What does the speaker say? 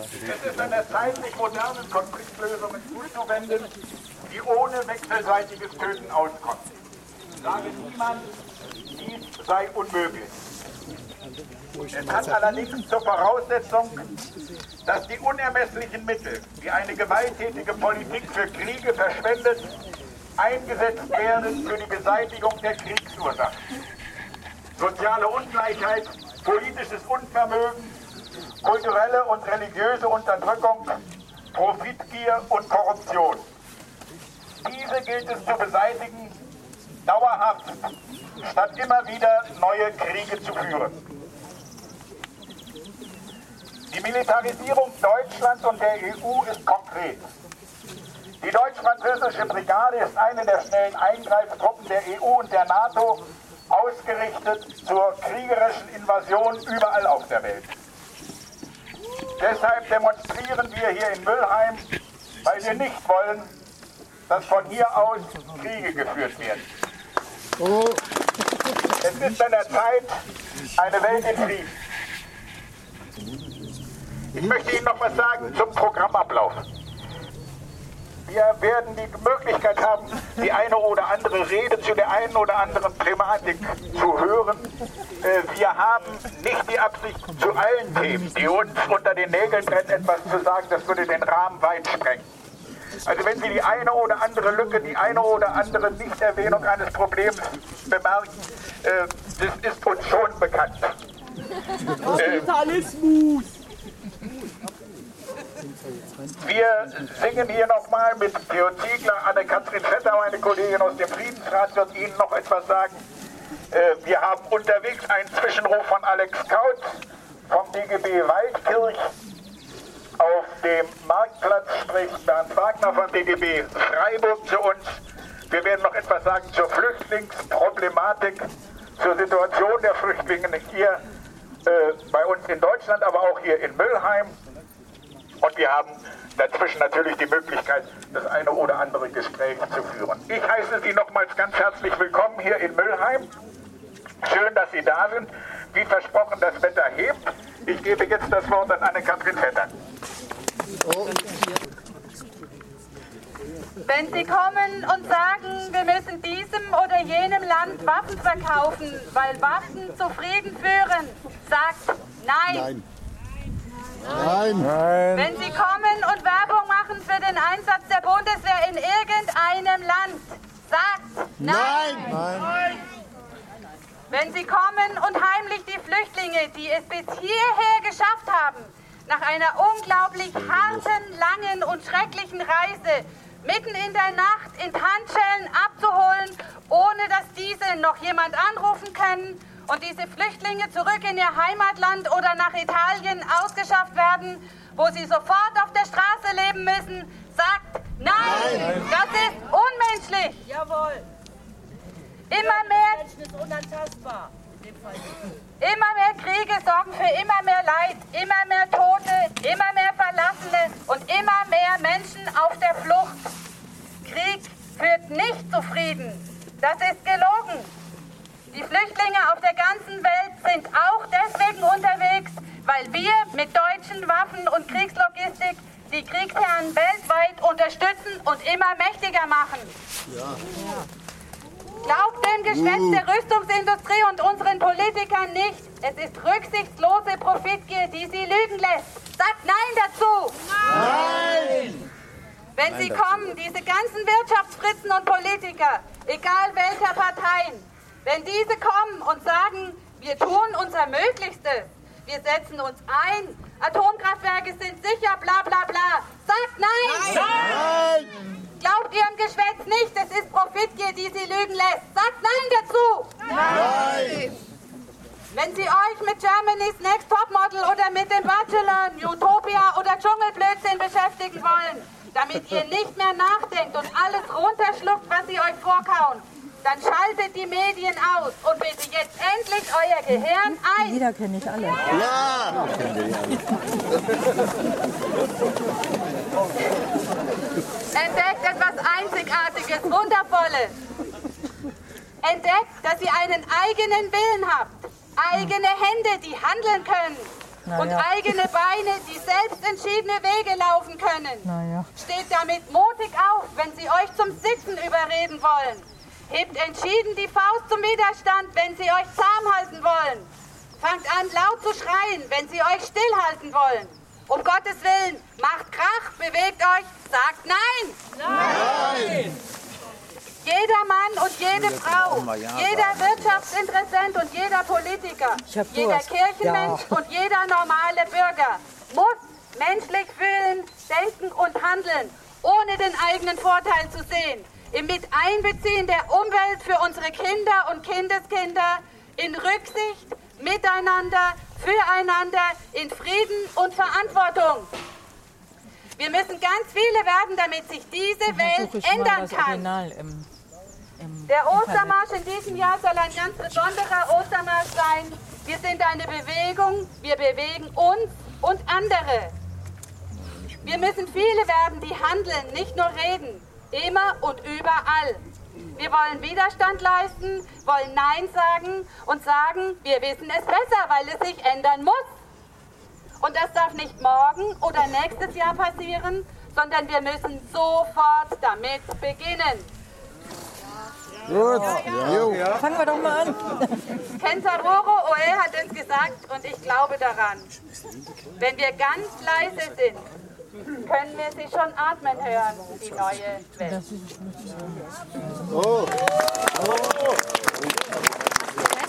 Es ist an der Zeit, sich modernen Konfliktlösungen zuzuwenden, die ohne wechselseitiges Töten auskommen. Sage niemand, dies sei unmöglich. Es hat allerdings zur Voraussetzung, dass die unermesslichen Mittel, die eine gewalttätige Politik für Kriege verschwendet, eingesetzt werden für die Beseitigung der Kriegsursachen. Soziale Ungleichheit, politisches Unvermögen, kulturelle und religiöse Unterdrückung, Profitgier und Korruption. Diese gilt es zu beseitigen, dauerhaft, statt immer wieder neue Kriege zu führen. Die Militarisierung Deutschlands und der EU ist konkret. Die deutsch-französische Brigade ist eine der schnellen Eingreiftruppen der EU und der NATO, ausgerichtet zur kriegerischen Invasion überall auf der Welt. Deshalb demonstrieren wir hier in Müllheim, weil wir nicht wollen, dass von hier aus Kriege geführt werden. Es ist an der Zeit, eine Welt in Frieden. Ich möchte Ihnen noch was sagen zum Programmablauf. Wir werden die Möglichkeit haben, die eine oder andere Rede zu der einen oder anderen Thematik zu hören. Äh, wir haben nicht die Absicht, zu allen Themen, die uns unter den Nägeln brennen, etwas zu sagen. Das würde den Rahmen weit sprengen. Also wenn Sie die eine oder andere Lücke, die eine oder andere Nichterwähnung eines Problems bemerken, äh, das ist uns schon bekannt. Kapitalismus! Wir singen hier nochmal mit Theo Ziegler, Anne-Kathrin Vetter, meine Kollegin aus dem Friedensrat, wird Ihnen noch etwas sagen. Äh, wir haben unterwegs einen Zwischenruf von Alex Kaut vom DGB Waldkirch. Auf dem Marktplatz spricht Bernd Wagner vom DGB Freiburg zu uns. Wir werden noch etwas sagen zur Flüchtlingsproblematik, zur Situation der Flüchtlinge hier äh, bei uns in Deutschland, aber auch hier in Müllheim. Und wir haben dazwischen natürlich die Möglichkeit, das eine oder andere Gespräch zu führen. Ich heiße Sie nochmals ganz herzlich willkommen hier in Müllheim. Schön, dass Sie da sind. Wie versprochen, das Wetter hebt. Ich gebe jetzt das Wort an Anne-Kathrin Vetter. Wenn Sie kommen und sagen, wir müssen diesem oder jenem Land Waffen verkaufen, weil Waffen zu Frieden führen, sagt nein. Nein. Wenn Sie kommen und Werbung machen für den Einsatz der Bundeswehr in irgendeinem Land, sagt nein. Wenn Sie kommen und heimlich die Flüchtlinge, die es bis hierher geschafft haben, nach einer unglaublich harten, langen und schrecklichen Reise mitten in der Nacht in Handschellen abzuholen, ohne dass diese noch jemand anrufen können und diese Flüchtlinge zurück in ihr Heimatland oder nach Italien ausgeschafft werden, wo sie sofort auf der Straße leben müssen, sagt nein, das ist unmenschlich. Jawohl! Immer mehr ist unantastbar. Immer mehr Kriege sorgen für immer mehr Leid, immer mehr Tote, immer mehr Verlassene und immer mehr Menschen auf der Flucht. Krieg führt nicht zu Frieden. Das ist gelogen. Die Flüchtlinge auf der ganzen Welt sind auch deswegen unterwegs, weil wir mit deutschen Waffen und Kriegslogistik die Kriegsherren weltweit unterstützen und immer mächtiger machen. Glaubt dem Geschwätz der Rüstungsindustrie und unseren Politikern nicht. Es ist rücksichtslose Profitgier, die sie lügen lässt. Sagt Nein dazu! Nein! Wenn sie kommen, diese ganzen Wirtschaftsfritzen und Politiker, egal welcher Parteien, wenn diese kommen und sagen, wir tun unser Möglichstes, wir setzen uns ein, Atomkraftwerke sind sicher, bla bla bla, sagt Nein! Glaubt ihrem Geschwätz nicht, es ist Profitgier, die sie lügen lässt. Sagt Nein dazu! Nein! Wenn Sie euch mit Germany's Next Topmodel oder mit dem Bachelor, Utopia oder Dschungelblödsinn beschäftigen wollen, damit ihr nicht mehr nachdenkt und alles runterschluckt, was sie euch vorkauen, dann schaltet die Medien aus und bitte jetzt endlich euer Gehirn ein. Lieder kenne ich alle. Ja. Entdeckt etwas Einzigartiges, Wundervolles. Entdeckt, dass ihr einen eigenen Willen habt. Eigene Hände, die handeln können. und eigene Beine, die selbst entschiedene Wege laufen können. Naja. Steht damit mutig auf, wenn sie euch zum Sitzen überreden wollen. Hebt entschieden die Faust zum Widerstand, wenn sie euch zahm halten wollen. Fangt an laut zu schreien, wenn sie euch stillhalten wollen. Um Gottes Willen, macht Krach, bewegt euch, sagt Nein! Nein! Jeder Mann und jede Frau, jeder Wirtschaftsinteressent und jeder Politiker, jeder. Kirchenmensch Ja. und jeder normale Bürger muss menschlich fühlen, denken und handeln, ohne den eigenen Vorteil zu sehen. Im Miteinbeziehen der Umwelt für unsere Kinder und Kindeskinder, in Rücksicht, miteinander, füreinander, in Frieden und Verantwortung. Wir müssen ganz viele werden, damit sich diese Welt ändern kann. Im, im Der Ostermarsch in diesem Jahr soll ein ganz besonderer Ostermarsch sein. Wir sind eine Bewegung, wir bewegen uns und andere. Wir müssen viele werden, die handeln, nicht nur reden, immer und überall. Wir wollen Widerstand leisten, wollen Nein sagen und sagen, wir wissen es besser, weil es sich ändern muss. Und das darf nicht morgen oder nächstes Jahr passieren, sondern wir müssen sofort damit beginnen. Gut. Jo. Fangen wir doch mal an. Kenzaroro Oe hat es gesagt und ich glaube daran. Wenn wir ganz leise sind, können wir sie schon atmen hören, die neue Welt. Oh. Oh.